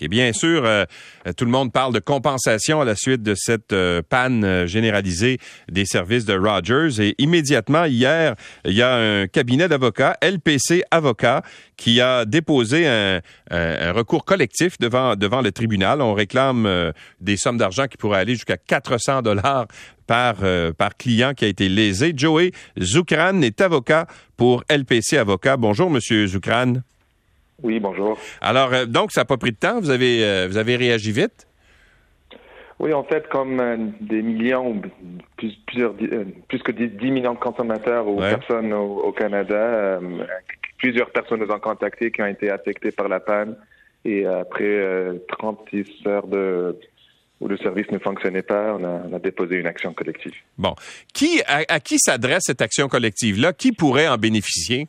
Et bien sûr, euh, tout le monde parle de compensation à la suite de cette euh, panne euh, généralisée des services de Rogers. Et immédiatement, hier, il y a un cabinet d'avocats, LPC Avocats, qui a déposé un, recours collectif devant, devant le tribunal. On réclame des sommes d'argent qui pourraient aller jusqu'à 400 dollars par, par client qui a été lésé. Joey Zoukran est avocat pour LPC Avocats. Bonjour, Monsieur Zoukran. Oui, bonjour. Alors, euh, donc, ça n'a pas pris de temps. Vous avez, euh, vous avez réagi vite? Oui, en fait, comme euh, des millions, plus, plusieurs, plus que 10, millions de consommateurs ou personnes au, Canada, plusieurs personnes nous ont contactés qui ont été affectées par la panne. Et après 36 heures de où le service ne fonctionnait pas, on a, déposé une action collective. Bon. Qui, à qui s'adresse cette action collective-là? Qui pourrait en bénéficier?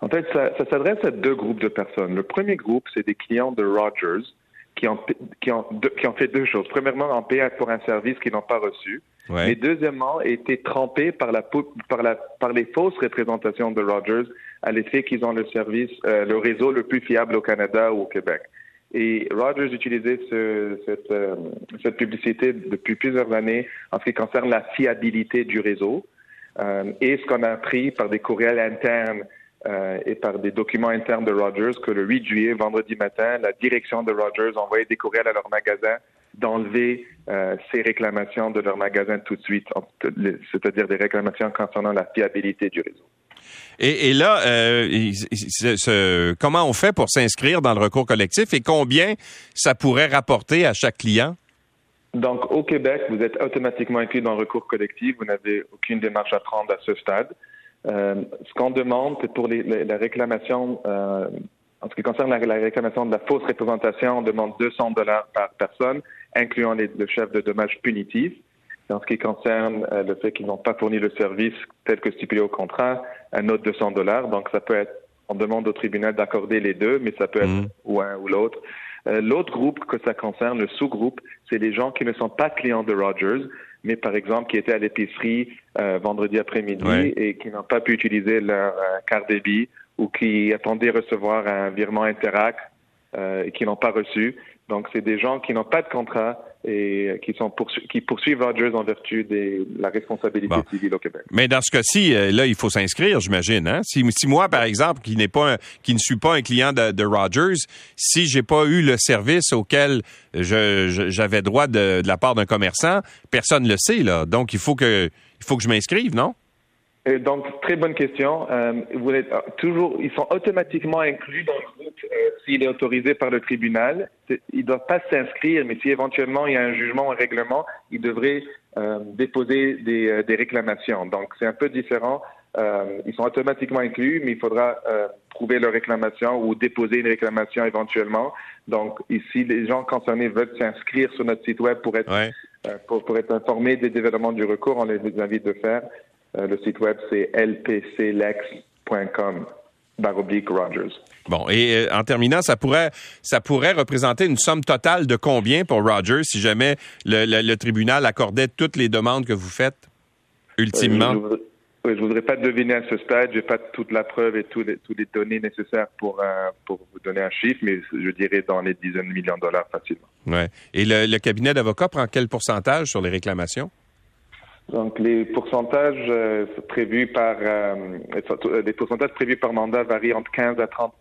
En fait, ça, s'adresse à deux groupes de personnes. Le premier groupe, c'est des clients de Rogers qui ont, qui ont, qui ont fait deux choses. Premièrement, en payé pour un service qu'ils n'ont pas reçu. Ouais. Et deuxièmement, été trompés par, la, par, la, par les fausses représentations de Rogers à l'effet qu'ils ont le service, euh, le réseau le plus fiable au Canada ou au Québec. Et Rogers utilisait ce, cette, euh, cette publicité depuis plusieurs années en ce qui concerne la fiabilité du réseau. Euh, et ce qu'on a appris par des courriels internes euh, et par des documents internes de Rogers que le 8 juillet, vendredi matin, la direction de Rogers envoyait des courriels à leur magasin d'enlever euh, ces réclamations de leur magasin tout de suite, c'est-à-dire des réclamations concernant la fiabilité du réseau. Et, et là, euh, ce, comment on fait pour s'inscrire dans le recours collectif et combien ça pourrait rapporter à chaque client? Donc, au Québec, vous êtes automatiquement inclus dans le recours collectif. Vous n'avez aucune démarche à prendre à ce stade. Euh, ce qu'on demande, c'est pour les, la réclamation, euh, en ce qui concerne la, réclamation de la fausse représentation, on demande 200 dollars par personne, incluant les, le chef de dommages punitifs. En ce qui concerne euh, le fait qu'ils n'ont pas fourni le service tel que stipulé au contrat, un autre 200 dollars. Donc, ça peut être, on demande au tribunal d'accorder les deux, mais ça peut être mmh. ou un ou l'autre. Euh, l'autre groupe que ça concerne, le sous-groupe, c'est les gens qui ne sont pas clients de Rogers, mais par exemple qui étaient à l'épicerie euh, vendredi après-midi et qui n'ont pas pu utiliser leur euh, carte débit ou qui attendaient recevoir un virement Interac euh, et qui n'ont pas reçu. Donc, c'est des gens qui n'ont pas de contrat et qui sont qui poursuivent Rogers en vertu de la responsabilité civile au Québec. Mais dans ce cas-ci, là, il faut s'inscrire, j'imagine. Hein? Si, moi, par exemple, qui n'est pas, qui ne suis pas un client de, Rogers, si j'ai pas eu le service auquel j'avais droit de, de, la part d'un commerçant, personne ne le sait là. Donc, il faut que, il faut que je m'inscrive, non? donc, très bonne question. Euh, vous êtes euh, toujours, ils sont automatiquement inclus dans euh, s'il est autorisé par le tribunal. Ils ne doivent pas s'inscrire, mais si éventuellement il y a un jugement, un règlement, ils devraient déposer des, des, réclamations. Donc, c'est un peu différent. ils sont automatiquement inclus, mais il faudra prouver leur réclamation ou déposer une réclamation éventuellement. Donc, ici, les gens concernés veulent s'inscrire sur notre site web pour être, pour, pour, être informés des développements du recours. On les invite de faire. Euh, le site web, c'est lpclex.com. Baroblique Rogers. Bon, et euh, en terminant, ça pourrait, ça pourrait représenter une somme totale de combien pour Rogers si jamais le, tribunal accordait toutes les demandes que vous faites, ultimement? Euh, je ne voudrais, pas deviner à ce stade. Je n'ai pas toute la preuve et toutes les, les données nécessaires pour, pour vous donner un chiffre, mais je dirais dans les dizaines de millions de dollars facilement. Ouais. Et le, le cabinet d'avocats prend quel pourcentage sur les réclamations? Donc les pourcentages euh, prévus par euh, les pourcentages prévus par mandat varient entre 15 à 30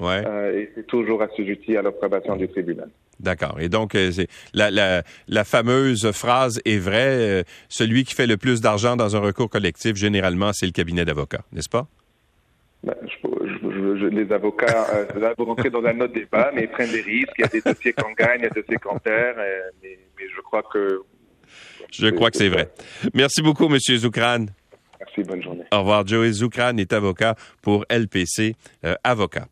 ouais. euh, et c'est toujours assujetti à l'approbation du tribunal. D'accord. Et donc euh, c'est la, la, la, fameuse phrase est vraie celui qui fait le plus d'argent dans un recours collectif généralement c'est le cabinet d'avocats, n'est-ce pas? Ben, je, je, les avocats, euh, vous rentrez dans un autre débat, mais ils prennent des risques. Il y a des dossiers qu'on gagne, il y a des dossiers qu'on perd. mais, mais je crois que je crois que c'est vrai. Merci beaucoup, M. Zoukran. Merci, bonne journée. Au revoir. Joey Zoukran est avocat pour LPC, euh, avocat.